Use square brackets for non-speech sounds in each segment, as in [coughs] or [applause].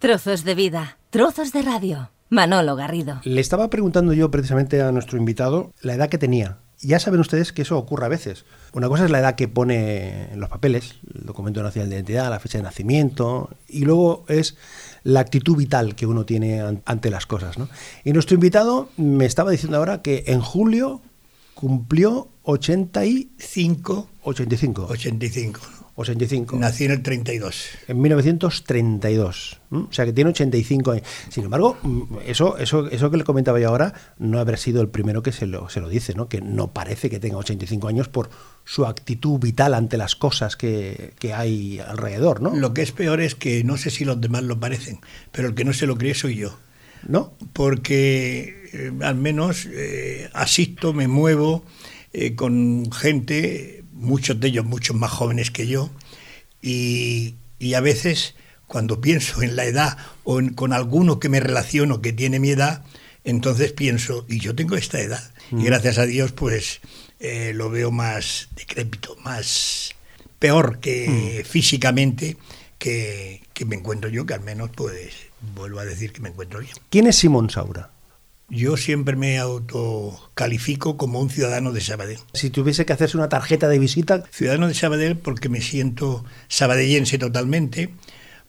Trozos de vida, trozos de radio. Manolo Garrido. Le estaba preguntando yo precisamente a nuestro invitado la edad que tenía. Ya saben ustedes que eso ocurre a veces. Una cosa es la edad que pone en los papeles, el documento nacional de identidad, la fecha de nacimiento, y luego es la actitud vital que uno tiene ante las cosas. ¿no? Y nuestro invitado me estaba diciendo ahora que en julio cumplió 85. 85. 85. 85. Nací en el 32. En 1932. O sea que tiene 85 años. Sin embargo, eso, eso, eso que le comentaba yo ahora, no habrá sido el primero que se lo, se lo dice, ¿no? Que no parece que tenga 85 años por su actitud vital ante las cosas que, que hay alrededor, ¿no? Lo que es peor es que no sé si los demás lo parecen, pero el que no se lo cree soy yo. ¿No? Porque eh, al menos eh, asisto, me muevo eh, con gente muchos de ellos muchos más jóvenes que yo, y, a veces cuando pienso en la edad o con alguno que me relaciono que tiene mi edad, entonces pienso, y yo tengo esta edad, y mm. gracias a Dios pues eh, lo veo más decrépito, más peor que mm. físicamente que, que me encuentro yo, que al menos pues vuelvo a decir que me encuentro yo. ¿Quién es Simón Saura? Yo siempre me autocalifico como un ciudadano de Sabadell. Si tuviese que hacerse una tarjeta de visita. Ciudadano de Sabadell porque me siento sabadellense totalmente,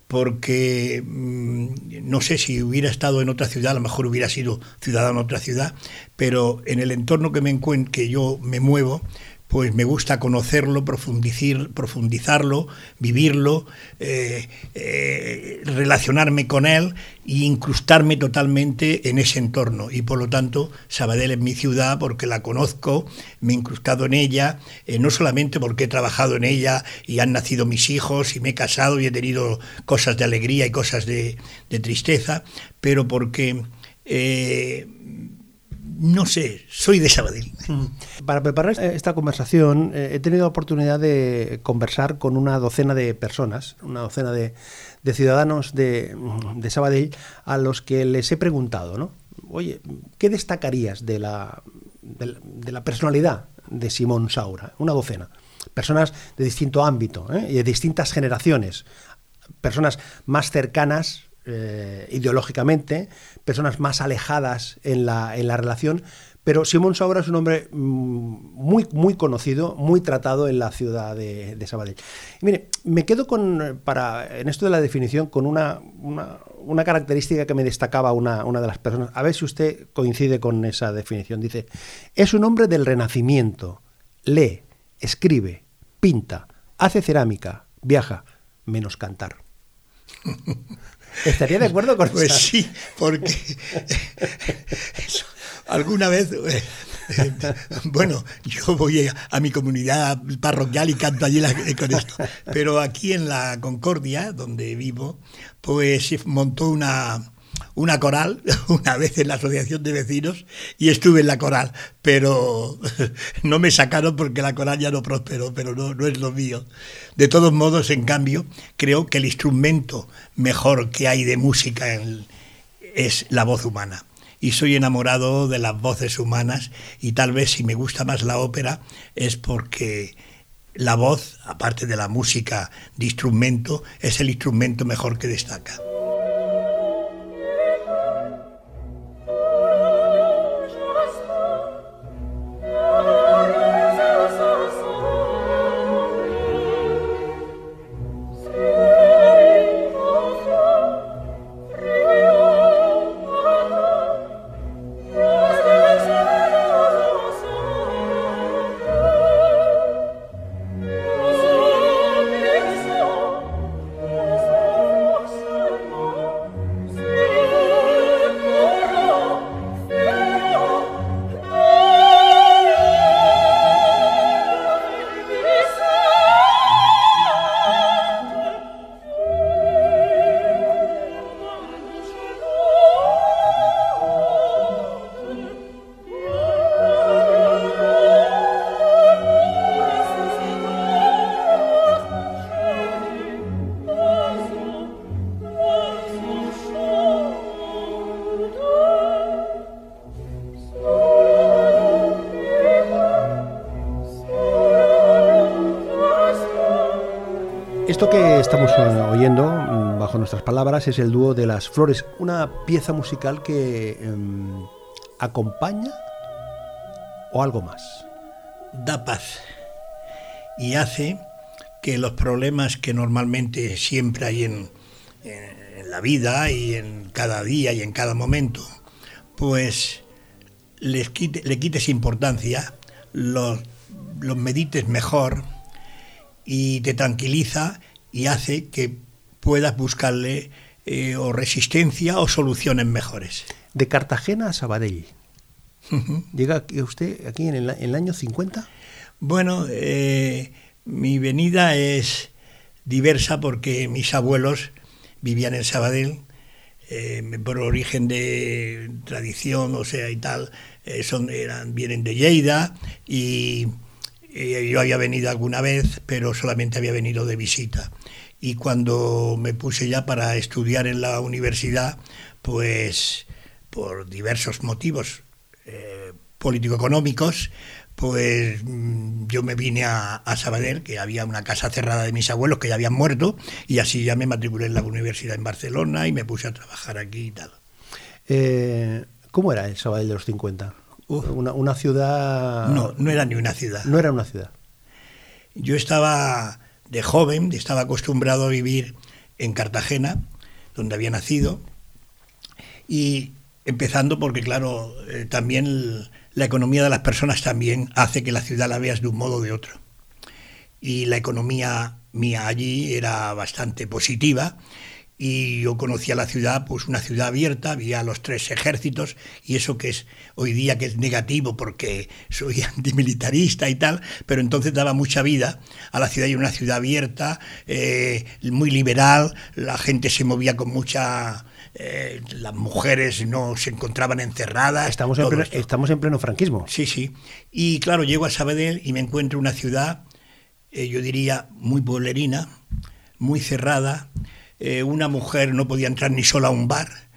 porque mm, no sé si hubiera estado en otra ciudad, a lo mejor hubiera sido ciudadano en otra ciudad, pero en el entorno que, me que yo me muevo, pues me gusta conocerlo, profundizar, profundizarlo, vivirlo, eh, eh, relacionarme con él e incrustarme totalmente en ese entorno. Y por lo tanto, Sabadell es mi ciudad porque la conozco, me he incrustado en ella, eh, no solamente porque he trabajado en ella y han nacido mis hijos y me he casado y he tenido cosas de alegría y cosas de tristeza, pero porque no sé, soy de Sabadell. Mm. Para preparar esta conversación eh, he tenido la oportunidad de conversar con una docena de personas, una docena de, ciudadanos de, Sabadell a los que les he preguntado, ¿no? Oye, ¿qué destacarías de la, de, la personalidad de Simón Saura? Una docena. Personas de distinto ámbito ¿eh? y de distintas generaciones. Personas más cercanas eh, ideológicamente, personas más alejadas en la, en la relación, pero Simón Saura es un hombre mm, muy, muy conocido, muy tratado en la ciudad de, Sabadell. Y mire, me quedo con, para, en esto de la definición con una, una, característica que me destacaba una, una de las personas. A ver si usted coincide con esa definición. Dice, es un hombre del renacimiento. Lee, escribe, pinta, hace cerámica, viaja, menos cantar. [laughs] ¿Estaría de acuerdo con Pues sí, porque alguna vez, eh, eh, bueno, yo voy a, mi comunidad parroquial y canto allí con esto, pero aquí en la Concordia, donde vivo, pues se montó una, una coral [laughs] una vez en la asociación de vecinos y estuve en la coral, pero [laughs] no me sacaron porque la coral ya no prosperó, pero no, no es lo mío. De todos modos, en cambio, creo que el instrumento mejor que hay de música es la voz humana. Y soy enamorado de las voces humanas y tal vez si me gusta más la ópera es porque la voz, aparte de la música de instrumento, es el instrumento mejor que destaca. estamos eh, oyendo, mm, bajo nuestras palabras, es el dúo de las flores, una pieza musical que em, acompaña o algo más. Da paz y hace que los problemas que normalmente siempre hay en, en la vida y en cada día y en cada momento, pues les quite, le quites importancia, los, los medites mejor y te tranquiliza y hace que puedas buscarle eh, o resistencia o soluciones mejores. De Cartagena a Sabadell. ¿Llega usted aquí en el, en el año 50? Bueno, eh, mi venida es diversa porque mis abuelos vivían en Sabadell, eh, por origen de tradición, o sea, y tal, eh, son, eran, vienen de Lleida y, y yo había venido alguna vez, pero solamente había venido de visita y cuando me puse ya para estudiar en la universidad, pues por diversos motivos eh, político-económicos, pues mm, yo me vine a, a, Sabadell, que había una casa cerrada de mis abuelos que ya habían muerto, y así ya me matriculé en la universidad en Barcelona y me puse a trabajar aquí y tal. Eh, ¿Cómo era el Sabadell de los 50? Una, una ciudad... No, no era ni una ciudad. No era una ciudad. Yo estaba de joven, estaba acostumbrado a vivir en Cartagena, donde había nacido, y empezando porque, claro, eh, también la economía de las personas también hace que la ciudad la veas de un modo o de otro. Y la economía mía allí era bastante positiva y yo conocía la ciudad, pues una ciudad abierta, había los tres ejércitos y eso que es hoy día que es negativo porque [laughs] soy antimilitarista y tal, pero entonces daba mucha vida a la ciudad y una ciudad abierta, eh, muy liberal, la gente se movía con mucha... Eh, las mujeres no se encontraban encerradas. Estamos en, pleno, estamos en pleno franquismo. Sí, sí. Y claro, llego a Sabadell y me encuentro una ciudad, eh, yo diría, muy pueblerina, muy cerrada, eh, una mujer no podía entrar ni sola a un bar.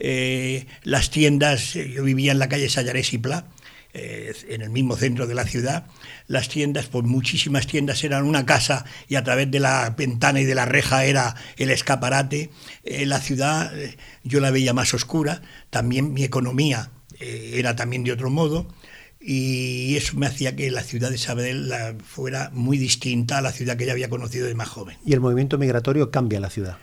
Eh, las tiendas, eh, yo vivía en la calle Sayares y Pla, eh, en el mismo centro de la ciudad, las tiendas, pues muchísimas tiendas eran una casa y a través de la ventana y de la reja era el escaparate. la ciudad yo la veía más oscura, también mi economía era también de otro modo y eso me hacía que la ciudad de Sabadell fuera muy distinta a la ciudad que ya había conocido de más joven. Y el movimiento migratorio cambia la ciudad.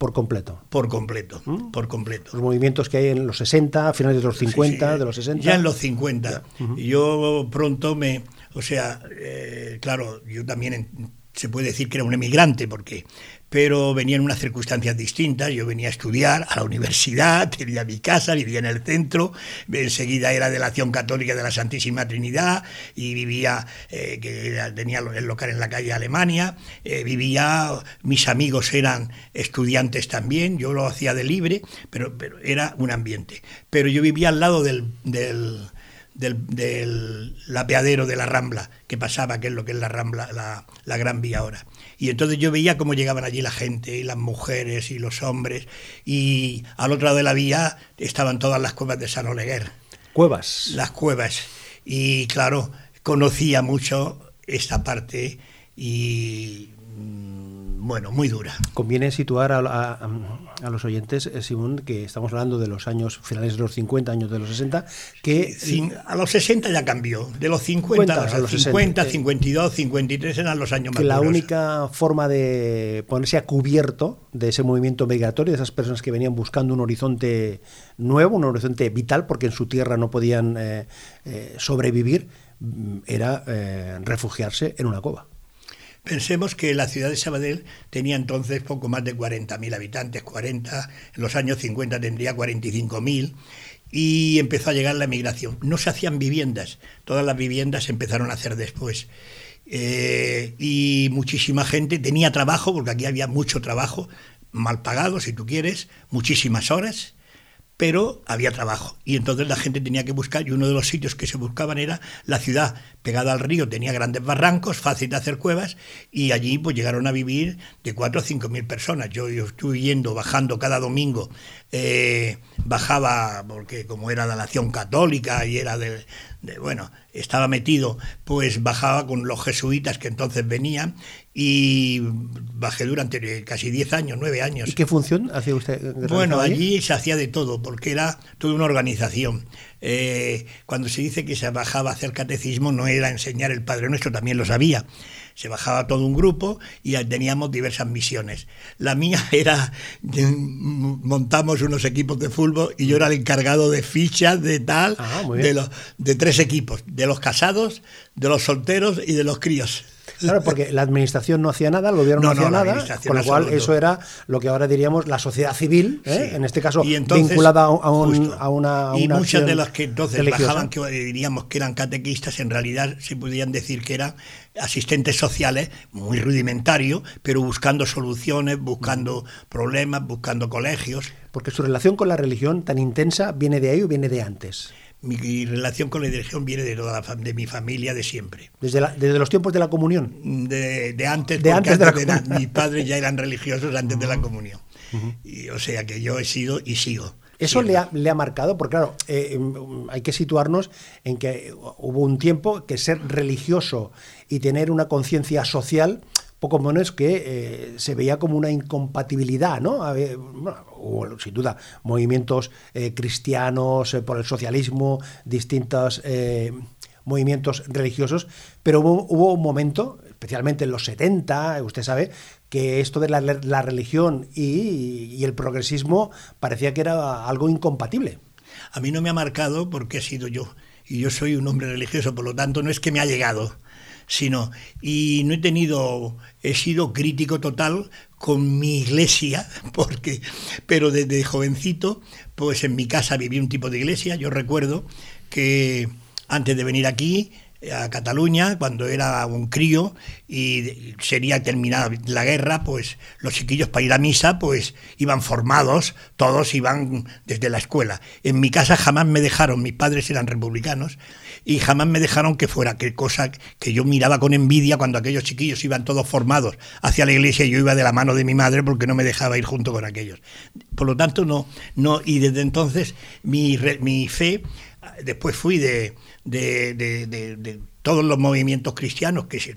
Por completo. Por completo, ¿Mm? por completo. Los movimientos que hay en los 60, finales de los 50, sí, sí, de los 60. Ya en los 50. Uh -huh. Yo pronto me. O sea, eh, claro, yo también en, se puede decir que era un emigrante, porque pero venía en unas circunstancias distintas. Yo venía a estudiar a la universidad, [laughs] tenía mi casa, vivía en el centro, enseguida era de la acción católica de la Santísima Trinidad y vivía, eh, que tenía el local en la calle Alemania, eh, vivía, mis amigos eran estudiantes también, yo lo hacía de libre, pero, pero era un ambiente. Pero yo vivía al lado del, del del, del, lapeadero de la Rambla que pasaba, que es lo que es la Rambla, la, la, Gran Vía ahora. Y entonces yo veía cómo llegaban allí la gente, y las mujeres y los hombres, y al otro lado de la vía estaban todas las cuevas de San Oleguer. Cuevas. Las cuevas. Y claro, conocía mucho esta parte y bueno, muy dura. Conviene situar a, a, a los oyentes, eh, Simón, que estamos hablando de los años finales de los 50, años de los 60, que... A los 60 ya cambió, de los 50, 50 a los 50, 60, 52, 53 eran los años que más la duros. única forma de ponerse a cubierto de ese movimiento migratorio, de esas personas que venían buscando un horizonte nuevo, un horizonte vital, porque en su tierra no podían eh, eh, sobrevivir, mm, era refugiarse en una cova. Pensemos que la ciudad de Sabadell tenía entonces poco más de 40.000 habitantes, 40, en los años 50 tendría 45.000 y empezó a llegar la migración. No se hacían viviendas, todas las viviendas se empezaron a hacer después. Eh, y muchísima gente tenía trabajo, porque aquí había mucho trabajo, mal pagado si tú quieres, muchísimas horas, pero había trabajo. Y entonces la gente tenía que buscar, y uno de los sitios que se buscaban era la ciudad pegada al río, tenía grandes barrancos, fácil de hacer cuevas, y allí pues llegaron a vivir de 4 o 5 mil personas. Yo, yo estuve yendo, bajando cada domingo, eh, bajaba, porque como era de la acción católica y era de, de, bueno, estaba metido, pues bajaba con los jesuitas que entonces venían, y bajé durante casi 10 años, 9 años. ¿Y qué función hacía usted? Bueno, allí se hacía de todo, porque era toda una organización. Eh, cuando se dice que se bajaba a hacer catecismo, no era enseñar el Padre Nuestro, también lo sabía. Se bajaba todo un grupo y teníamos diversas misiones. La mía [laughs] era, montamos unos equipos de fútbol y yo era el encargado de fichas de tal, Ah, de, los, de tres equipos, de los casados, de los solteros y de los críos. Claro, porque la administración no hacía nada, el gobierno no, hacía nada, con lo cual absoluto. eso era lo que ahora diríamos la sociedad civil, ¿eh? Sí. en este caso Y entonces, vinculada a, un- a una a y una muchas de las que entonces religiosa. bajaban que diríamos que eran catequistas en realidad se podían decir que eran asistentes sociales muy rudimentarios pero buscando soluciones buscando problemas buscando colegios Porque su relación con la religión tan intensa viene de ahí o viene de antes. Mi relación con la dirección viene de toda la de mi familia de siempre. Desde, la- desde los tiempos de la comunión. de, de antes, De antes de la antes comunión. na- mis padres ya eran religiosos antes de la comunión. Y, o sea que yo he sido y sigo Eso le ha, le ha marcado, porque claro, eh, mm, hay que situarnos en que hubo un tiempo que ser religioso y tener una conciencia social, poco menos que eh, se veía como una incompatibilidad, ¿no? Sin duda, movimientos eh, cristianos eh, por el socialismo, distintos movimientos religiosos, pero hubo, un momento, especialmente en los 70, usted sabe, que esto de la, religión y el progresismo parecía que era algo incompatible. A mí no me ha marcado porque he sido yo. Y yo soy un hombre religioso, por lo tanto no es que me ha llegado, sino, y no he tenido, he sido crítico total con mi iglesia, [laughs] porque, pero desde jovencito, pues en mi casa viví un tipo de iglesia. Yo recuerdo que antes de venir aquí, a Cataluña, cuando era un crío y sería terminada la guerra, pues los chiquillos para ir a misa, pues iban formados, todos iban desde la escuela. En mi casa jamás me dejaron, mis padres eran republicanos, y jamás me dejaron que fuera, cosa que yo miraba con envidia cuando aquellos chiquillos iban todos formados hacia la iglesia y yo iba de la mano de mi madre porque no me dejaba ir junto con aquellos. Por lo tanto, no, no, y desde entonces mi, mi fe, después fui de- de- de todos los movimientos cristianos, que se-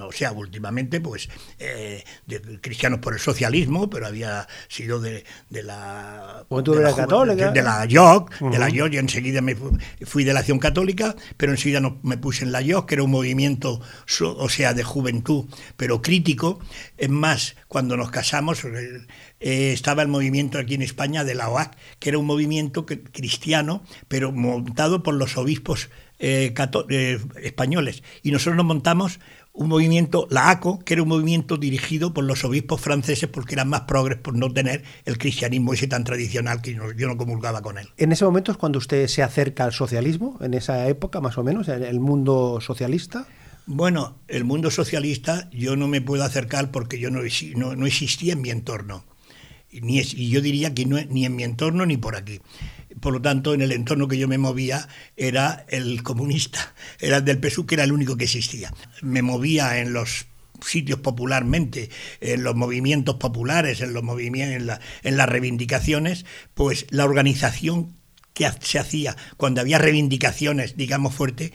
o sea, últimamente, pues, eh, de cristianos por el socialismo, pero había sido de, de la... Juventud de la Católica. De la YOC, de la. YOC, y enseguida me fu- fui de la acción católica, pero enseguida no- me puse en la YOC, que era un movimiento, o sea, de juventud, pero crítico. Es más, cuando nos casamos, eh, estaba el movimiento aquí en España de la OAC, que era un movimiento cristiano, pero montado por los obispos eh, eh, españoles. Y nosotros nos montamos un movimiento, la ACO, que era un movimiento dirigido por los obispos franceses porque eran más progres por no tener el cristianismo ese tan tradicional que yo no- yo no comulgaba con él. En ese momento es cuando usted se acerca al socialismo, en esa época más o menos, en el mundo socialista. Bueno, el mundo socialista yo no me puedo acercar porque yo no, no existía en mi entorno. Y yo diría que no, ni en mi entorno ni por aquí. Por lo tanto, en el entorno que yo me movía era el comunista, era el del PSU, que era el único que existía. Me movía en los sitios popularmente, en los movimientos populares, en los movimientos, en, la- en las reivindicaciones, pues la organización que se hacía cuando había reivindicaciones, digamos fuerte,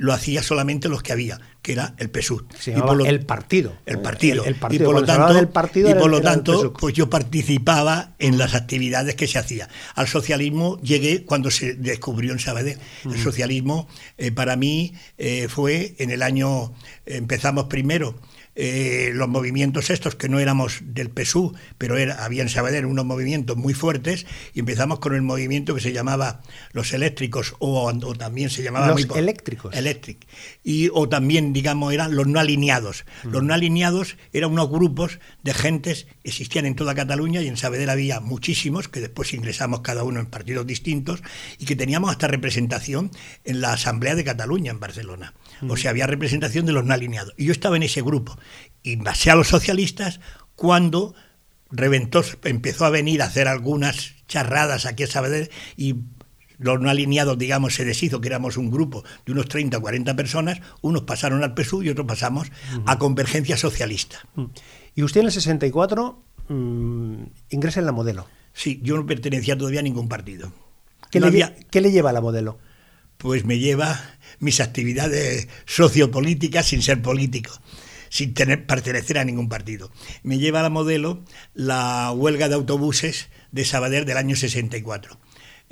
lo hacía solamente los que había, que era el PSUV. Se Y por lo- el partido. El partido. El- el partido. Y por lo Cuando tanto, del partido y por lo tanto pues yo participaba en las actividades que se hacía. Al socialismo llegué cuando se descubrió en Sabadell. El socialismo eh, para mí eh, fue en el año, empezamos primero eh, los movimientos estos que no éramos del PSU, pero era, había en Sabadell unos movimientos muy fuertes y empezamos con el movimiento que se llamaba los eléctricos o, o también se llamaba Los eléctricos. Electric. Y, o también, digamos, eran los no alineados. Los no alineados eran unos grupos de gentes existían en toda Cataluña y en Sabadell había muchísimos, que después ingresamos cada uno en partidos distintos y que teníamos hasta representación en la Asamblea de Cataluña en Barcelona. O sea, había representación de los no alineados. Y yo estaba en ese grupo. Y pasé a los socialistas cuando reventó, empezó a venir a hacer algunas charradas aquí a Sabadell y los no alineados, digamos, se deshizo, que éramos un grupo de unos 30 o 40 personas, unos pasaron al PSU y otros pasamos a Convergencia Socialista. Y usted en el 64 mm, ingresa en la modelo. Sí, yo no pertenecía todavía a ningún partido. ¿Qué, No le, había- qué le lleva a la modelo? pues me lleva mis actividades sociopolíticas sin ser político. sin tener, pertenecer a ningún partido. Me lleva a la modelo la huelga de autobuses de Sabader del año 64.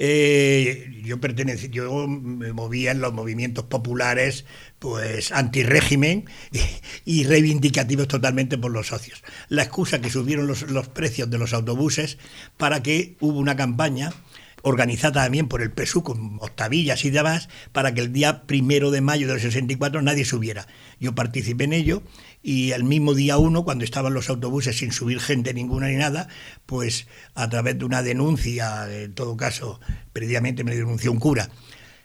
Eh, yo pertenecí, yo me movía en los movimientos populares, pues antirrégimen y, y reivindicativos totalmente por los socios. La excusa que subieron los, los precios de los autobuses para que hubo una campaña organizada también por el PSU con octavillas y demás, para que el día primero de mayo del 64 nadie subiera. Yo participé en ello y el mismo día uno, cuando estaban los autobuses sin subir gente ninguna ni nada, pues a través de una denuncia, en todo caso, previamente me denunció un cura.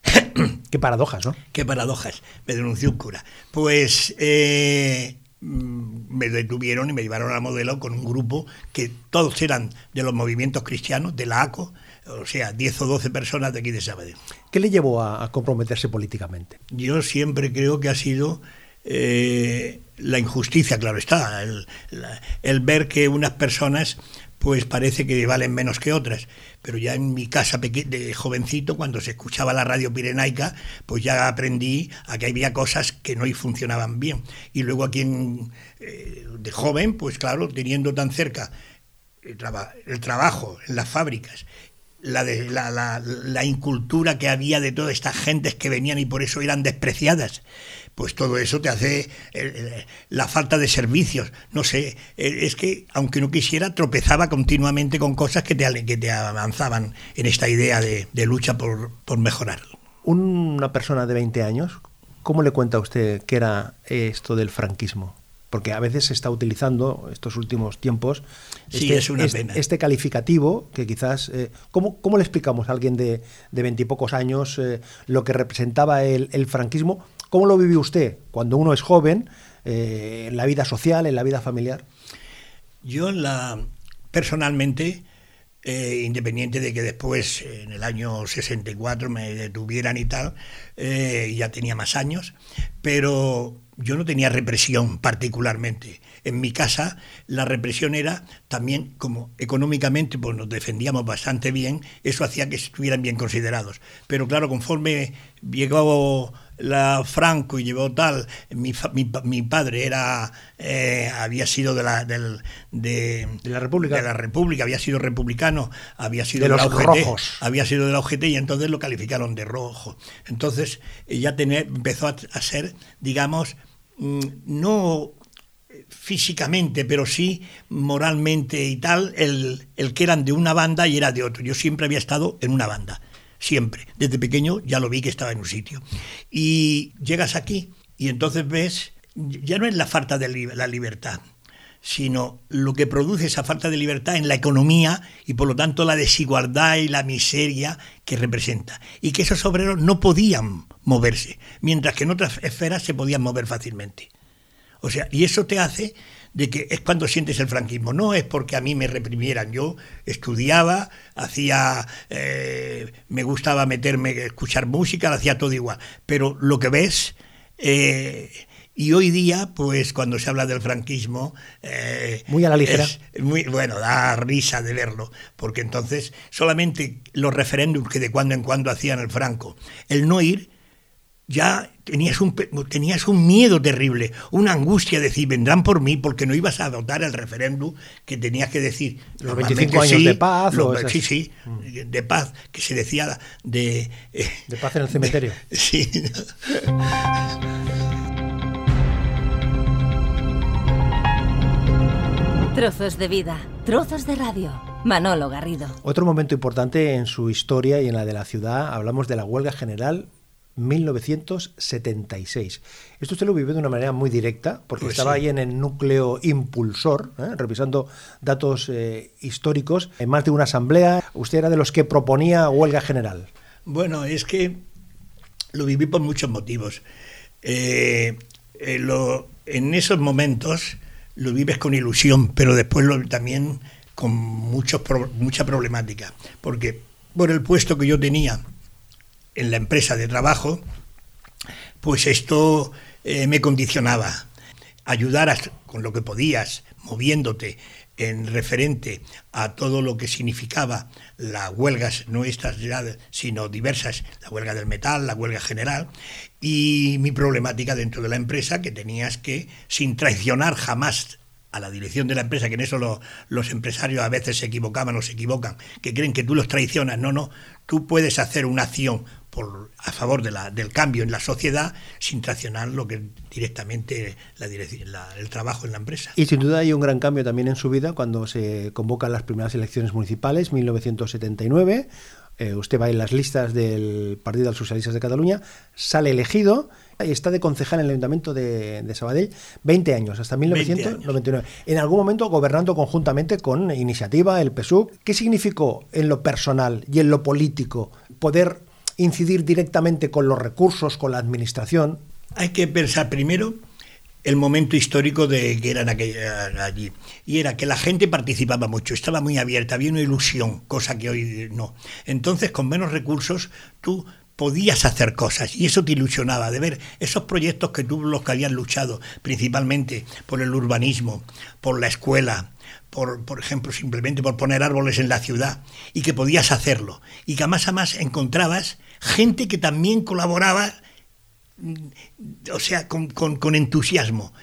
[coughs] Qué paradojas, ¿no? Qué paradojas, me denunció un cura. Pues eh, me detuvieron y me llevaron a la modelo con un grupo que todos eran de los movimientos cristianos, de la ACO, o sea, 10 o 12 personas de aquí de Sabadell. ¿Qué le llevó a, a comprometerse políticamente? Yo siempre creo que ha sido eh, la injusticia, claro está, el, la, el, ver que unas personas pues parece que valen menos que otras. Pero ya en mi casa de jovencito, cuando se escuchaba la radio pirenaica, pues ya aprendí a que había cosas que no funcionaban bien. Y luego aquí en, eh, de joven, pues claro, teniendo tan cerca el, traba, el trabajo en las fábricas la, de, la, la, incultura que había de todas estas gentes que venían y por eso eran despreciadas. Pues todo eso te hace eh, la falta de servicios. No sé, eh, es que aunque no quisiera, tropezaba continuamente con cosas que te, que te avanzaban en esta idea de, de lucha por, por mejorar. Una persona de 20 años, ¿cómo le cuenta a usted qué era esto del franquismo? Porque a veces se está utilizando estos últimos tiempos sí, este, es una este, pena. este, calificativo que quizás... Eh, ¿cómo, ¿cómo, le explicamos a alguien de veintipocos años eh, lo que representaba el, el, franquismo? ¿Cómo lo vivió usted cuando uno es joven, eh, en la vida social, en la vida familiar? Yo la, personalmente... Independiente de que después, en el año 64, me detuvieran y tal, ya tenía más años, pero yo no tenía represión particularmente. En mi casa la represión era también como económicamente pues nos defendíamos bastante bien, eso hacía que estuvieran bien considerados. Pero claro, conforme llegó la Franco y llevó tal, mi, mi, mi padre era eh, había sido de la del, de, de, la República, de la República, había sido republicano, había sido de, de los la UGT, rojos. había sido de la UGT y entonces lo calificaron de rojo. Entonces ya tener, empezó a, a ser, digamos, no físicamente, pero sí moralmente y tal, el, el, que eran de una banda y era de otro. Yo siempre había estado en una banda, siempre. Desde pequeño ya lo vi que estaba en un sitio. Y llegas aquí y entonces ves, ya no es la falta de la libertad, sino lo que produce esa falta de libertad en la economía y por lo tanto la desigualdad y la miseria que representa. Y que esos obreros no podían moverse, mientras que en otras esferas se podían mover fácilmente. O sea, y eso te hace de que es cuando sientes el franquismo. No es porque a mí me reprimieran. Yo estudiaba, hacía, eh, me gustaba meterme, escuchar música, lo hacía todo igual. Pero lo que ves, eh, y hoy día, pues cuando se habla del franquismo... Eh, muy a la ligera. muy, bueno, da risa de verlo, porque entonces solamente los referéndums que de cuando en cuando hacían el Franco, el no ir ya tenías un, tenías un miedo terrible, una angustia de decir, vendrán por mí porque no ibas a votar el referéndum que tenías que decir. Los 25 años sí, de paz. Lo, sí, sí, mm. de paz, que se decía de... Eh, de paz en el cementerio. [laughs] De, sí. [laughs] Trozos de vida, trozos de radio. Manolo Garrido. Otro momento importante en su historia y en la de la ciudad, hablamos de la huelga general 1976. Esto usted lo vivió de una manera muy directa, porque pues estaba sí. ahí en el núcleo impulsor, ¿eh? revisando datos eh, históricos, en más de una asamblea. Usted era de los que proponía huelga general. Bueno, es que lo viví por muchos motivos. Eh, lo, en esos momentos lo vives con ilusión, pero después lo, también con muchos, mucha problemática, porque por el puesto que yo tenía, en la empresa de trabajo, pues esto eh, me condicionaba. Ayudar a, con lo que podías, moviéndote, en referente a todo lo que significaba las huelgas, no estas ya, sino diversas, la huelga del metal, la huelga general, y mi problemática dentro de la empresa, que tenías que, sin traicionar jamás a la dirección de la empresa, que en eso los empresarios a veces se equivocaban o se equivocan, que creen que tú los traicionas. No, no, tú puedes hacer una acción por, a favor de la, del cambio en la sociedad sin traicionar lo que directamente la, la, el trabajo en la empresa. Y sin duda hay un gran cambio también en su vida cuando se convocan las primeras elecciones municipales, 1979. Eh, usted va en las listas del Partido de los Socialistas de Cataluña, sale elegido y está de concejal en el Ayuntamiento de, Sabadell 20 años, hasta 1999. En algún momento gobernando conjuntamente con Iniciativa, el PSUC. ¿Qué significó en lo personal y en lo político poder incidir directamente con los recursos, con la administración? Hay que pensar primero el momento histórico de que eran allí. Y era que la gente participaba mucho, estaba muy abierta, había una ilusión, cosa que hoy no. Entonces, con menos recursos, tú podías hacer cosas y eso te ilusionaba de ver esos proyectos que tú los que habían luchado principalmente por el urbanismo, por la escuela, por, por ejemplo, simplemente por poner árboles en la ciudad y que podías hacerlo y que más a más encontrabas gente que también colaboraba o sea, con, con, entusiasmo.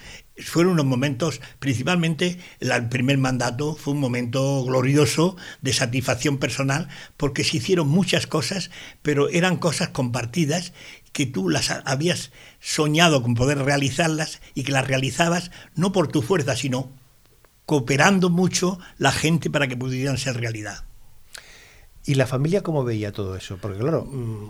Fueron unos momentos, principalmente el primer mandato fue un momento glorioso de satisfacción personal porque se hicieron muchas cosas, pero eran cosas compartidas que tú las habías soñado con poder realizarlas y que las realizabas no por tu fuerza, sino cooperando mucho la gente para que pudieran ser realidad. ¿Y la familia cómo veía todo eso? Porque claro, mm,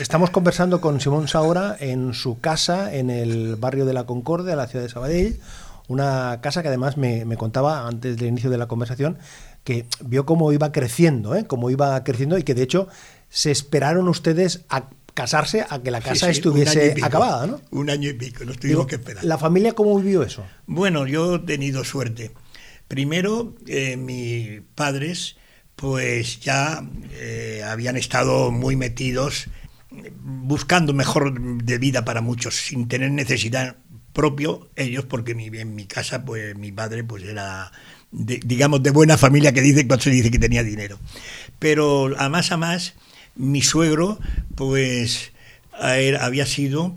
estamos conversando con Simón Saura en su casa en el barrio de la Concordia, la ciudad de Sabadell, una casa que además me, contaba antes del inicio de la conversación que vio cómo iba creciendo, ¿eh? cómo iba creciendo y que de hecho se esperaron ustedes a casarse a que la casa estuviese acabada, ¿no? Un año y pico, nos tuvimos que esperar. ¿La familia cómo vivió eso? Bueno, yo he tenido suerte. Primero, eh, mis padres pues ya eh, habían estado muy metidos buscando mejor de vida para muchos, sin tener necesidad propio ellos, porque mi, en mi casa, pues mi padre pues era, digamos, de buena familia que dice cuando se dice que tenía dinero. Pero a más a más, mi suegro, pues había sido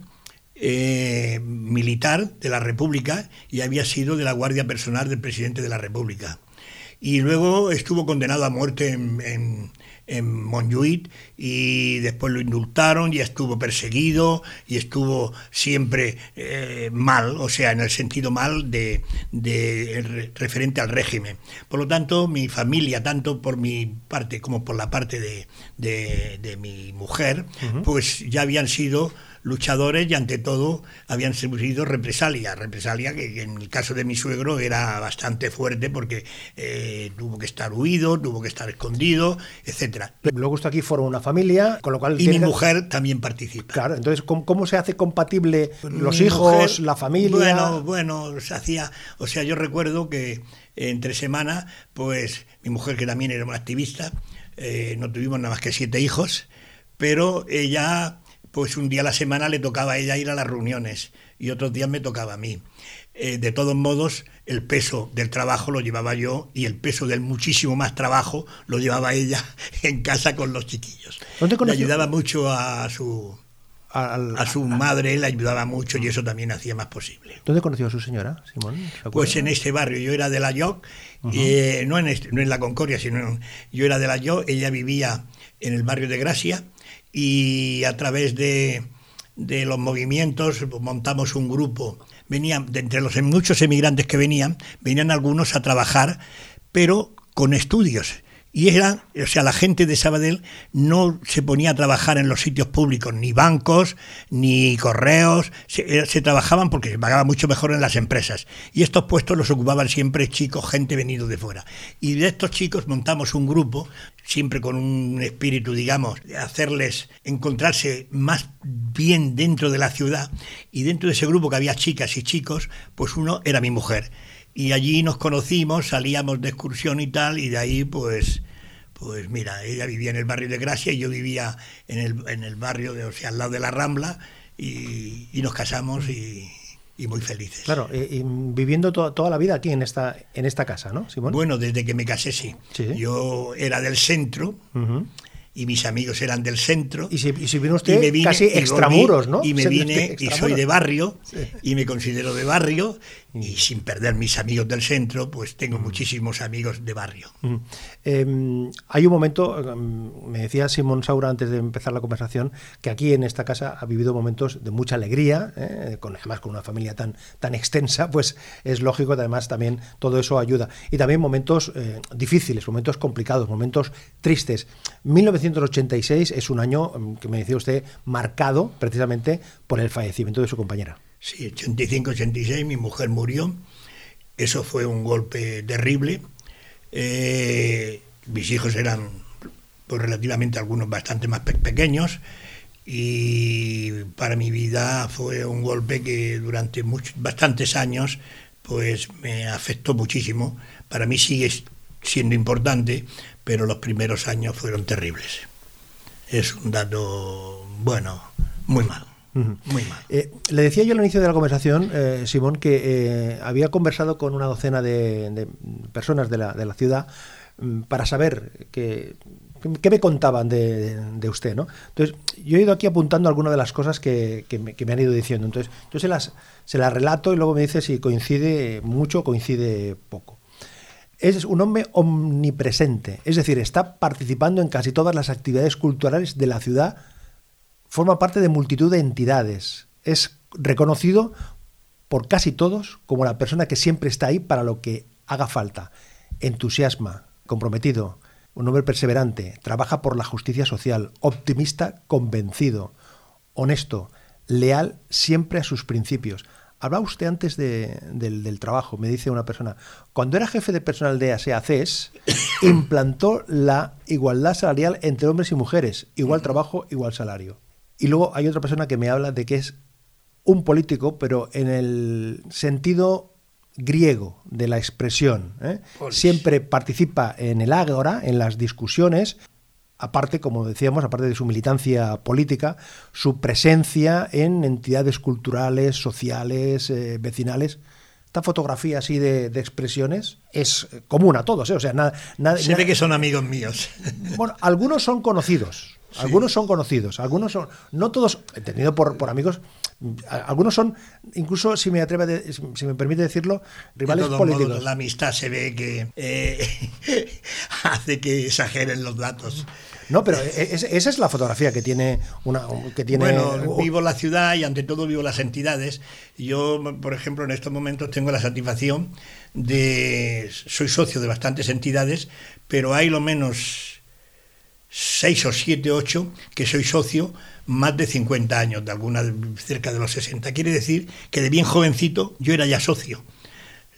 eh, militar de la República y había sido de la Guardia Personal del presidente de la República y luego estuvo condenado a muerte en, en, Montjuïc y después lo indultaron y estuvo perseguido y estuvo siempre eh, mal, o sea, en el sentido mal de, de, referente al régimen. Por lo tanto, mi familia, tanto por mi parte como por la parte de, de, mi mujer, pues ya habían sido luchadores y ante todo habían sufrido represalia, represalia que, en el caso de mi suegro era bastante fuerte porque eh, tuvo que estar huido, tuvo que estar escondido, etcétera. Luego usted aquí forma una familia, con lo cual... Y mi mujer también participa. Claro, entonces, ¿cómo, se hace compatible los hijos, la familia? Bueno, bueno, se hacía, o sea, yo recuerdo que entre semana, pues mi mujer que también era una activista, eh, no tuvimos nada más que siete hijos, pero ella pues un día a la semana le tocaba a ella ir a las reuniones y otros días me tocaba a mí. Eh, de todos modos, el peso del trabajo lo llevaba yo y el peso del muchísimo más trabajo lo llevaba ella [laughs] en casa con los chiquillos. Le ayudaba mucho a su, a su madre, le ayudaba mucho y eso también hacía más posible. ¿Dónde conoció a su señora, Simón? Pues en este barrio, yo era de la Yoc, eh, no, en este, no en la Concordia, sino yo era de la Yoc, ella vivía en el barrio de Gracia y a través de, de los movimientos montamos un grupo. Venían, de entre los muchos emigrantes que venían, venían algunos a trabajar, pero con estudios. Y era, o sea, la gente de Sabadell no se ponía a trabajar en los sitios públicos, ni bancos, ni correos, se, se, trabajaban porque se pagaba mucho mejor en las empresas. Y estos puestos los ocupaban siempre chicos, gente venido de fuera. Y de estos chicos montamos un grupo, siempre con un espíritu, digamos, de hacerles encontrarse más bien dentro de la ciudad. Y dentro de ese grupo que había chicas y chicos, pues uno era mi mujer y allí nos conocimos, salíamos de excursión y tal, y de ahí pues, pues mira, ella vivía en el barrio de Gracia y yo vivía en el, en el barrio, de, o sea, al lado de la Rambla, y, nos casamos y, y muy felices. Claro, y viviendo toda la vida aquí en esta, en esta casa, ¿no, Simón? Bueno, desde que me casé, sí. Yo era del centro y mis amigos eran del centro. Y si, vino usted casi extramuros, ¿no? Y me vine y soy de barrio y me considero de barrio y sin perder mis amigos del centro, pues tengo mm. muchísimos amigos de barrio. Mm. Em, hay un momento, em, me decía Simón Saura antes de empezar la conversación, que aquí en esta casa ha vivido momentos de mucha alegría, ¿eh? con, además con una familia tan, tan extensa, pues es lógico que además también todo eso ayuda. Y también momentos eh, difíciles, momentos complicados, momentos tristes. 1986 es un año, em, que me decía usted, marcado precisamente por el fallecimiento de su compañera. Sí, 85-86 mi mujer murió. Eso fue un golpe terrible. Eh, mis hijos eran pues, relativamente algunos bastante más pequeños y para mi vida fue un golpe que durante muchos, bastantes años pues me afectó muchísimo. Para mí sigue siendo importante, pero los primeros años fueron terribles. Es un dato, bueno, muy malo. Muy mal. Eh, le decía yo al inicio de la conversación, eh, Simón, que eh, había conversado con una docena de, personas de la, de la ciudad mm, para saber qué me contaban de, usted, ¿no? Entonces, yo he ido aquí apuntando algunas de las cosas que, me, han ido diciendo. Entonces, yo se las, se las relato y luego me dice si coincide mucho o coincide poco. Es un hombre omnipresente, es decir, está participando en casi todas las actividades culturales de la ciudad forma parte de multitud de entidades. Es reconocido por casi todos como la persona que siempre está ahí para lo que haga falta. Entusiasma, comprometido, un hombre perseverante, trabaja por la justicia social, optimista, convencido, honesto, leal siempre a sus principios. Hablaba usted antes del, trabajo, me dice una persona. Cuando era jefe de personal de ASEACES, [coughs] implantó la igualdad salarial entre hombres y mujeres. Igual trabajo, igual salario. Y luego hay otra persona que me habla de que es un político, pero en el sentido griego de la expresión. ¿eh? Siempre participa en el ágora, en las discusiones, aparte, como decíamos, aparte de su militancia política, su presencia en entidades culturales, sociales, eh, vecinales. Esta fotografía así de, expresiones es común a todos, ¿eh? o sea, nada, Se ve que son amigos míos. [laughs] Bueno, algunos son conocidos, algunos son conocidos, algunos son, no todos, entendido por, por amigos, algunos son, incluso si me atreve, si me permite decirlo, rivales políticos. la amistad se ve que eh, [laughs] hace que exageren los datos. No, pero e, esa es la fotografía que tiene una que tiene. Bueno, vivo la ciudad y ante todo vivo las entidades. Yo, por ejemplo, en estos momentos tengo la satisfacción de soy socio de bastantes entidades, pero hay lo menos seis o siete, ocho, que soy socio más de 50 años, de alguna cerca de los 60. Quiere decir que de bien jovencito yo era ya socio,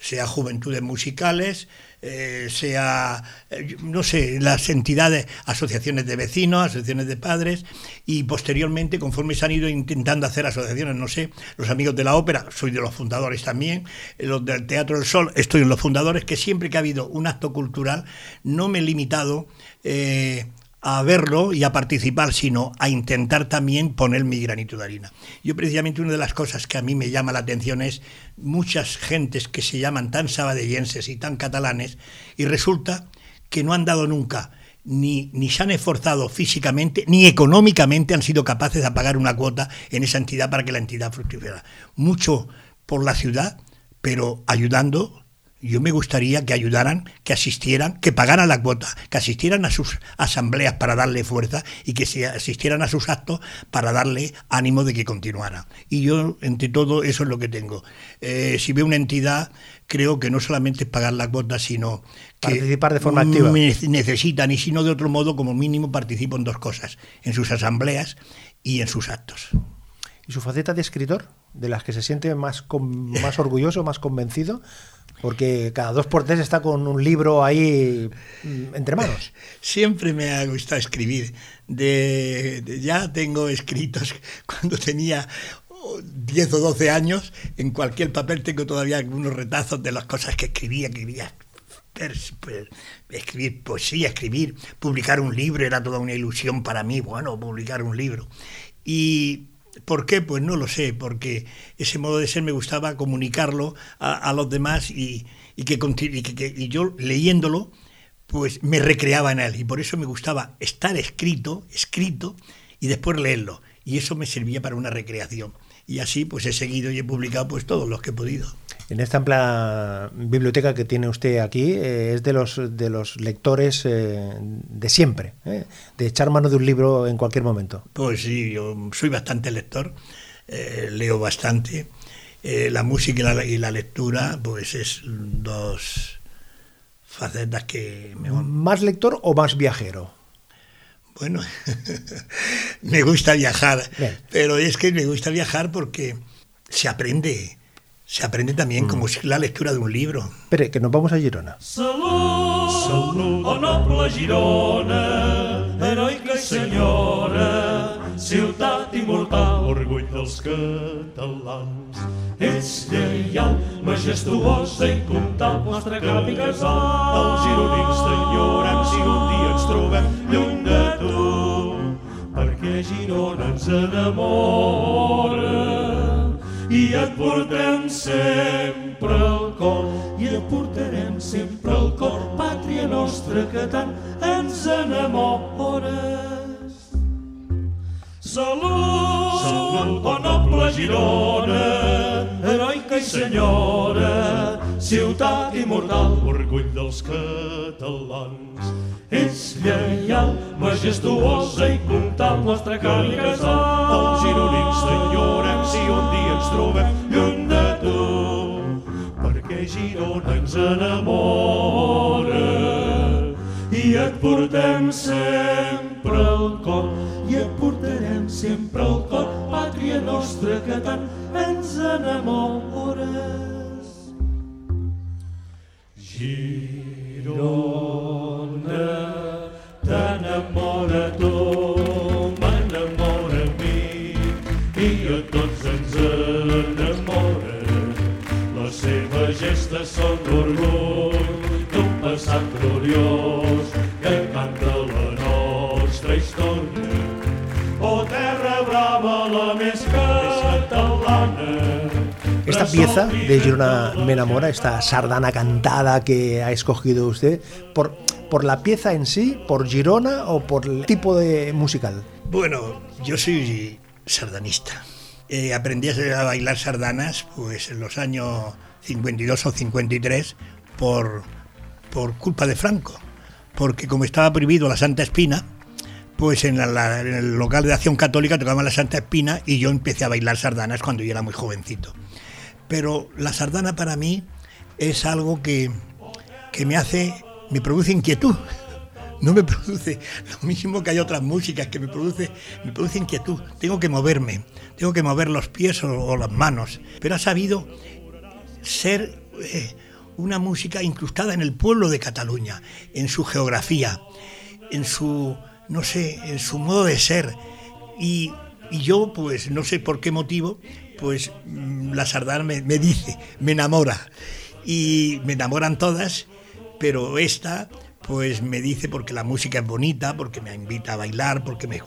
sea juventudes musicales, eh, sea, eh, no sé, las entidades, asociaciones de vecinos, asociaciones de padres, y posteriormente, conforme se han ido intentando hacer asociaciones, no sé, los amigos de la ópera, soy de los fundadores también, los del Teatro del Sol, estoy en los fundadores, que siempre que ha habido un acto cultural, no me he limitado. Eh, a verlo y a participar, sino a intentar también poner mi granito de harina. Yo precisamente una de las cosas que a mí me llama la atención es muchas gentes que se llaman tan sabadellenses y tan catalanes y resulta que no han dado nunca ni, ni se han esforzado físicamente ni económicamente han sido capaces de pagar una cuota en esa entidad para que la entidad fructífera. Mucho por la ciudad, pero ayudando yo me gustaría que ayudaran, que asistieran, que pagaran la cuota, que asistieran a sus asambleas para darle fuerza y que se asistieran a sus actos para darle ánimo de que continuara. Y yo, entre todo, eso es lo que tengo. Eh, si veo una entidad, creo que no solamente es pagar la cuota, sino que participar de forma activa. necesitan, y si no de otro modo, como mínimo participo en dos cosas, en sus asambleas y en sus actos. ¿Y su faceta de escritor, de las que se siente más, más orgulloso, más convencido? Porque cada dos por tres está con un libro ahí mm, entre manos. [laughs] Siempre me ha gustado escribir. De, ya tengo escritos [laughs] cuando tenía 10 o 12 años, en cualquier papel tengo todavía algunos retazos de las cosas que escribía, que quería escribir poesía, escribir, publicar un libro, era toda una ilusión para mí, bueno, publicar un libro. Y ¿Por qué? Pues no lo sé, porque ese modo de ser me gustaba comunicarlo a, los demás y, que, y yo leyéndolo, pues me recreaba en él. Y por eso me gustaba estar escrito, escrito, y después leerlo. Y eso me servía para una recreación. Y así pues he seguido y he publicado pues todos los que he podido. En esta amplia biblioteca que tiene usted aquí, eh, es de los, de los lectores eh, de siempre, eh, de echar mano de un libro en cualquier momento. Pues sí, yo soy bastante lector, leo bastante. la música y la, y la, lectura, pues es dos facetas que me van. ¿Más lector o más viajero? Bueno, [laughs] me gusta viajar, pero es que me gusta viajar porque se aprende se aprende también como mm. la lectura de un libro. Espere, que nos vamos a Girona. Salut, salut, oh noble Girona, heroica senyora, ciutat immortal, orgull dels catalans. Ets lleial, majestuosa, incomptable, nostre cap i casal. Els gironins t'enyorem si un dia ens trobem lluny de tu, perquè Girona ens enamora i et portem sempre al cor i et portarem sempre al cor pàtria nostra que tant ens enamores Salut, Salut noble Girona, heroica i senyora, ciutat immortal, orgull dels catalans. Ets lleial, majestuosa i comptal, nostre camp i casal. Els gironins t'enyorem si un dia ens trobem lluny de tu, perquè Girona ens enamora i et portem sempre al cor i et portarem sempre al cor, pàtria nostra que tant ens enamores. Girona, pieza de Girona me enamora, esta sardana cantada que ha escogido usted, por, por la pieza en sí, por Girona o por el tipo de musical. Bueno, yo soy sardanista. Eh, aprendí a bailar sardanas pues en los años 52 o 53 por, por culpa de Franco, porque como estaba prohibido la Santa Espina, pues en, el local de acción católica tocaban la Santa Espina y yo empecé a bailar sardanas cuando yo era muy jovencito. Pero la sardana para mí es algo que, que me hace, me produce inquietud. [laughs] No me produce lo mismo que hay otras músicas que me produce, me produce inquietud. Tengo que moverme, tengo que mover los pies o, las manos. Pero ha sabido ser eh, una música incrustada en el pueblo de Cataluña, en su geografía, en su no sé, en su modo de ser. Y, yo, pues no sé por qué motivo, pues mm, la sardana me, dice, me enamora. Y me enamoran todas, pero esta pues me dice porque la música es bonita, porque me invita a bailar, porque me,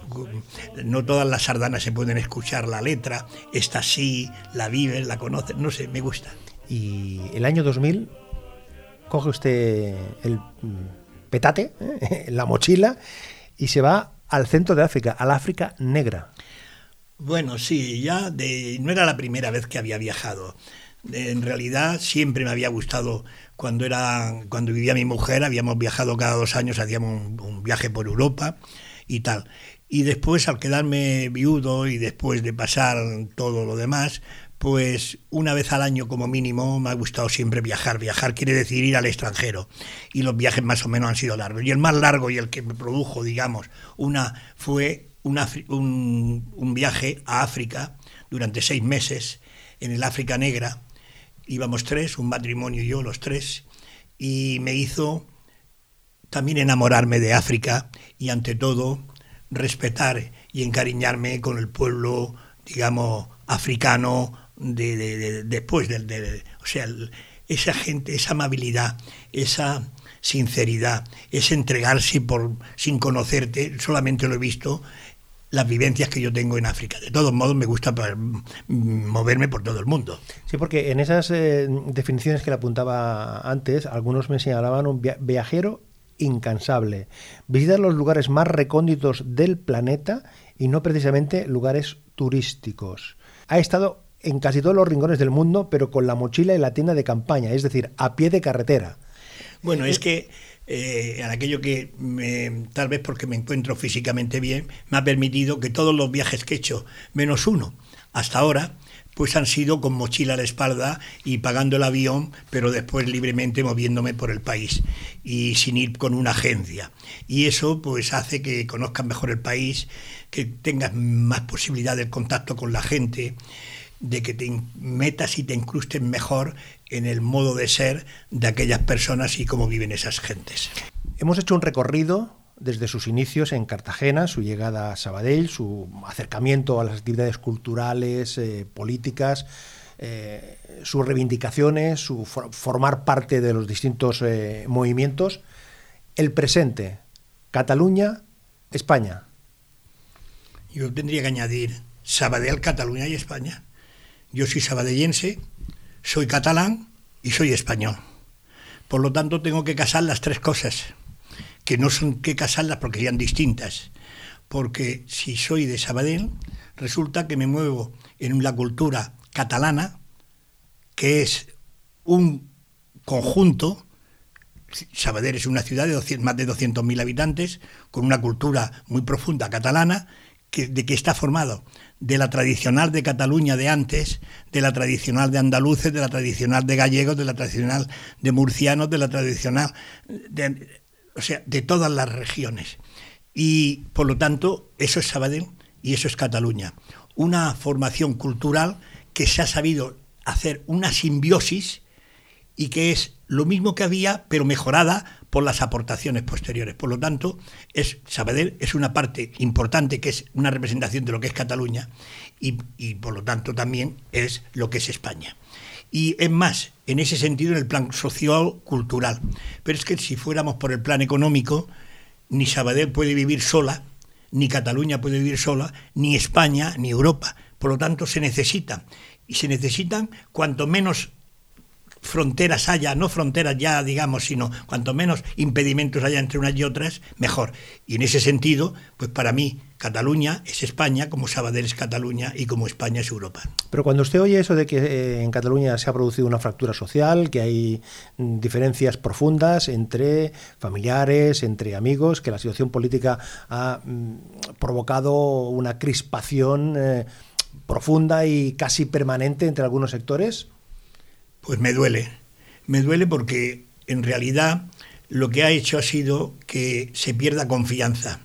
no todas las sardanas se pueden escuchar la letra, esta sí, la vives, la conoces, no sé, me gusta. Y el año 2000 coge usted el mm, petate, ¿eh? [laughs] la mochila y se va al centro de África, al África negra. Bueno, sí, ya de, no era la primera vez que había viajado. En realidad siempre me había gustado cuando era cuando vivía mi mujer, habíamos viajado cada dos años, hacíamos un viaje por Europa y tal. Y después, al quedarme viudo y después de pasar todo lo demás, pues una vez al año como mínimo me ha gustado siempre viajar. Viajar quiere decir ir al extranjero y los viajes más o menos han sido largos. Y el más largo y el que me produjo, digamos, una fue un, viaje a África durante seis meses en el África Negra. Íbamos tres, un matrimonio y yo, los tres, y me hizo también enamorarme de África y ante todo respetar y encariñarme con el pueblo, digamos, africano de, después del, o sea, esa gente, esa amabilidad, esa sinceridad, ese entregarse por sin conocerte, solamente lo he visto, las vivencias que yo tengo en África. De todos modos, me gusta moverme por todo el mundo. Sí, porque en esas eh, definiciones que le apuntaba antes, algunos me señalaban un viajero incansable. Visita los lugares más recónditos del planeta y no precisamente lugares turísticos. Ha estado en casi todos los rincones del mundo, pero con la mochila y la tienda de campaña, es decir, a pie de carretera. Bueno, es que eh, aquello que tal vez porque me encuentro físicamente bien, me ha permitido que todos los viajes que he hecho, menos uno, hasta ahora, pues han sido con mochila a la espalda y pagando el avión, pero después libremente moviéndome por el país y sin ir con una agencia. Y eso pues hace que conozcan mejor el país, que tengas más posibilidad de contacto con la gente, de que te metas y te incrustes mejor en el modo de ser de aquellas personas y cómo viven esas gentes. Hemos hecho un recorrido desde sus inicios en Cartagena, su llegada a Sabadell, su acercamiento a las actividades culturales, eh, políticas, eh, sus reivindicaciones, su formar parte de los distintos eh, movimientos. El presente, Cataluña, España. Yo tendría que añadir Sabadell, Cataluña y España. Yo soy sabadellense, soy catalán y soy español. Por lo tanto, tengo que casar las tres cosas, que no son que casarlas porque sean distintas. Porque si soy de Sabadell, resulta que me muevo en la cultura catalana, que es un conjunto. Sabadell es una ciudad de más de 200.000 habitantes, con una cultura muy profunda catalana, de que está formado de la tradicional de Cataluña de antes, de la tradicional de andaluces, de la tradicional de gallegos, de la tradicional de murcianos, de la tradicional, de, o sea, de todas las regiones. Y por lo tanto, eso es Sabadell y eso es Cataluña. Una formación cultural que se ha sabido hacer una simbiosis y que es lo mismo que había, pero mejorada por las aportaciones posteriores. Por lo tanto, es, Sabadell es una parte importante que es una representación de lo que es Cataluña y, por lo tanto también es lo que es España. Y es más, en ese sentido, en el plan social, cultural. Pero es que si fuéramos por el plan económico, ni Sabadell puede vivir sola, ni Cataluña puede vivir sola, ni España, ni Europa. Por lo tanto, se necesitan. Y se necesitan cuanto menos fronteras haya, no fronteras ya, digamos, sino cuanto menos impedimentos haya entre unas y otras, mejor. Y en ese sentido, pues para mí, Cataluña es España, como Sabadell es Cataluña y como España es Europa. Pero cuando usted oye eso de que eh, en Cataluña se ha producido una fractura social, que hay mm, diferencias profundas entre familiares, entre amigos, que la situación política ha mm, provocado una crispación eh, profunda y casi permanente entre algunos sectores, pues me duele. Me duele porque en realidad lo que ha hecho ha sido que se pierda confianza.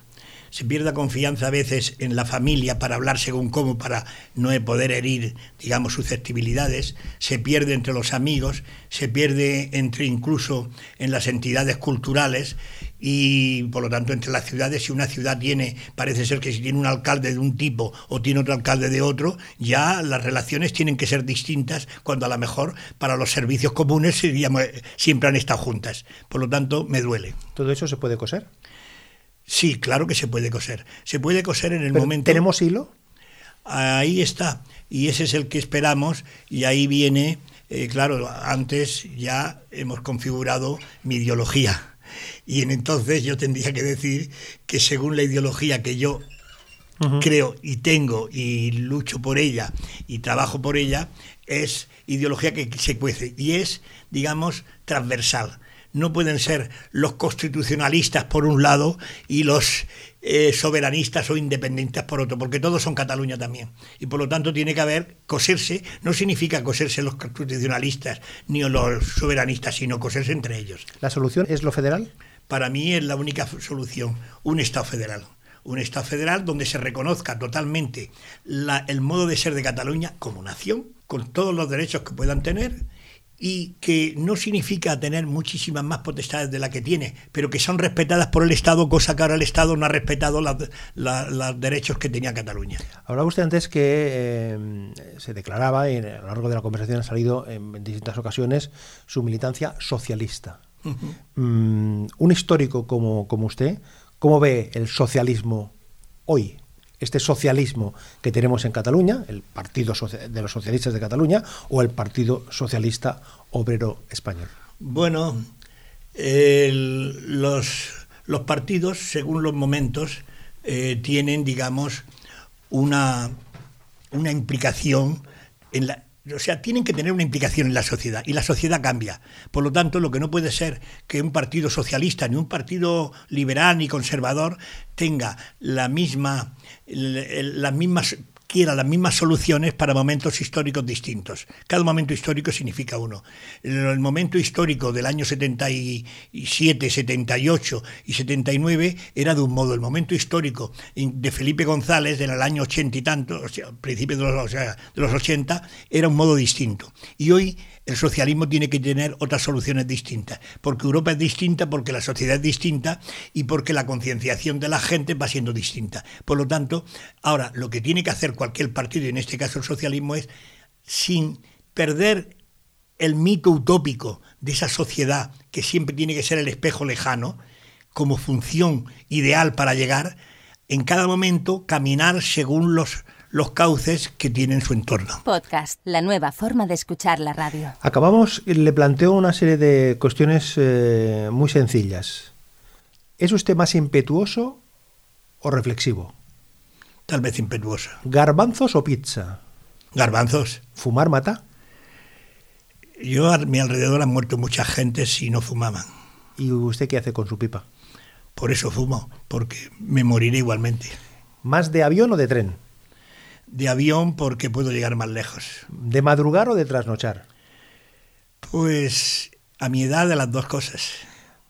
Se pierda confianza a veces en la familia para hablar según cómo, para no poder herir, digamos, susceptibilidades. Se pierde entre los amigos, se pierde entre incluso en las entidades culturales y por lo tanto entre las ciudades, si una ciudad tiene, parece ser que si tiene un alcalde de un tipo o tiene otro alcalde de otro, ya las relaciones tienen que ser distintas cuando a lo mejor para los servicios comunes siempre han estado juntas. Por lo tanto, me duele. ¿Todo eso se puede coser? Sí, claro que se puede coser. Se puede coser en el momento... ¿Tenemos hilo? Ahí está. Y ese es el que esperamos y ahí viene, eh, claro, antes ya hemos configurado mi ideología y en entonces yo tendría que decir que según la ideología que yo creo y tengo y lucho por ella y trabajo por ella, es ideología que se cuece y es, digamos, transversal no pueden ser los constitucionalistas por un lado y los eh, soberanistas o independientes por otro, porque todos son Cataluña también. Y por lo tanto tiene que haber, coserse, no significa coserse los constitucionalistas ni los soberanistas, sino coserse entre ellos. ¿La solución es lo federal? Para mí es la única solución, un Estado federal un Estado federal donde se reconozca totalmente el modo de ser de Cataluña como nación, con todos los derechos que puedan tener y que no significa tener muchísimas más potestades de la que tiene, pero que son respetadas por el Estado, cosa que ahora el Estado no ha respetado los derechos que tenía Cataluña. Hablaba usted antes que eh, se declaraba, y a lo largo de la conversación ha salido en distintas ocasiones, su militancia socialista. Mm, un histórico como, como usted, ¿cómo ve el socialismo hoy? Este socialismo que tenemos en Cataluña, el Partido de los Socialistas de Cataluña o el Partido Socialista Obrero Español? Bueno, los, partidos, según los momentos, eh, tienen, digamos, una implicación en la, o sea, tienen que tener una implicación en la sociedad y la sociedad cambia. Por lo tanto, lo que no puede ser que un partido socialista ni un partido liberal ni conservador tenga la misma, las mismas quiera las mismas soluciones para momentos históricos distintos. Cada momento histórico significa uno. El momento histórico del año 77, 78 y 79 era de un modo. El momento histórico de Felipe González del año 80 y tanto, o sea, principios de los, de los 80, era un modo distinto. Y hoy el socialismo tiene que tener otras soluciones distintas, porque Europa es distinta, porque la sociedad es distinta y porque la concienciación de la gente va siendo distinta. Por lo tanto, ahora lo que tiene que hacer cualquier partido, y en este caso el socialismo, es sin perder el mito utópico de esa sociedad que siempre tiene que ser el espejo lejano, como función ideal para llegar, en cada momento caminar según los los cauces que tienen su entorno. Podcast, la nueva forma de escuchar la radio. Acabamos, le planteo una serie de cuestiones eh, muy sencillas. ¿Es usted más impetuoso o reflexivo? Tal vez impetuoso. ¿Garbanzos o pizza? Garbanzos. ¿Fumar mata? Yo a mi alrededor han muerto mucha gente si no fumaban. ¿Y usted qué hace con su pipa? Por eso fumo, porque me moriré igualmente. ¿Más de avión o de tren? De avión porque puedo llegar más lejos. ¿De madrugar o de trasnochar? Pues a mi edad de las dos cosas.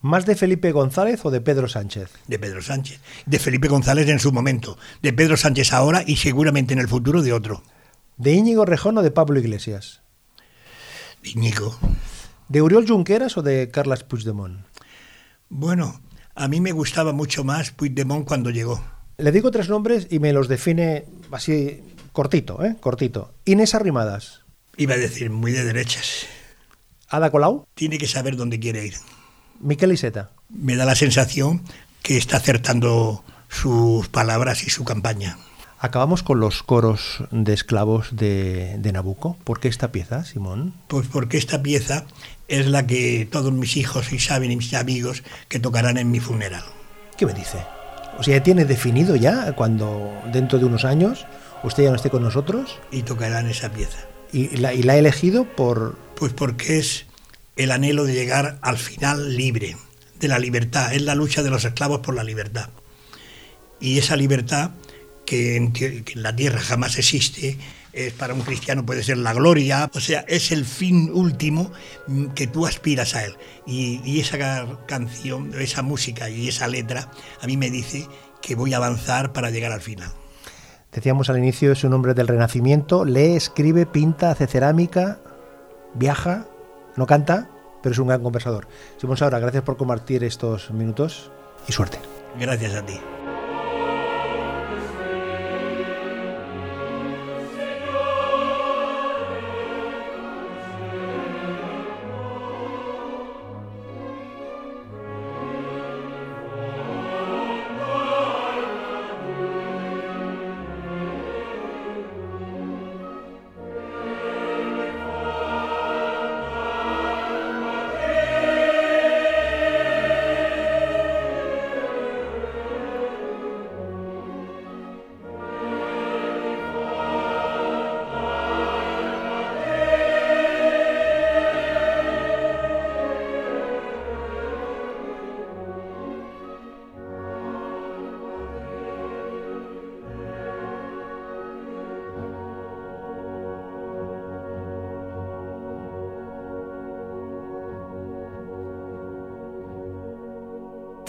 ¿Más de Felipe González o de Pedro Sánchez? De Pedro Sánchez. De Felipe González en su momento. De Pedro Sánchez ahora y seguramente en el futuro de otro. ¿De Íñigo Rejón o de Pablo Iglesias? De Íñigo. ¿De Uriol Junqueras o de Carlas Puigdemont? Bueno, a mí me gustaba mucho más Puigdemont cuando llegó. Le digo tres nombres y me los define así cortito, ¿eh? Cortito. Inés Arrimadas. Iba a decir muy de derechas. Ada Colau. Tiene que saber dónde quiere ir. Miquel Iseta. Me da la sensación que está acertando sus palabras y su campaña. Acabamos con los coros de esclavos de, de, Nabucco. ¿Por qué esta pieza, Simón? Pues porque esta pieza es la que todos mis hijos y saben y mis amigos que tocarán en mi funeral. ¿Qué me dice? O sea, tiene definido ya cuando dentro de unos años usted ya no esté con nosotros. Y tocarán esa pieza. ¿Y la, y la ha elegido por...? Pues porque es el anhelo de llegar al final libre, de la libertad. Es la lucha de los esclavos por la libertad. Y esa libertad que en, que en la tierra jamás existe, es para un cristiano puede ser la gloria, o sea, es el fin último que tú aspiras a él. Y, y, esa canción, esa música y esa letra a mí me dice que voy a avanzar para llegar al final. Decíamos al inicio, es un hombre del Renacimiento, lee, escribe, pinta, hace cerámica, viaja, no canta, pero es un gran conversador. Simón Saura, gracias por compartir estos minutos y suerte. Gracias a ti.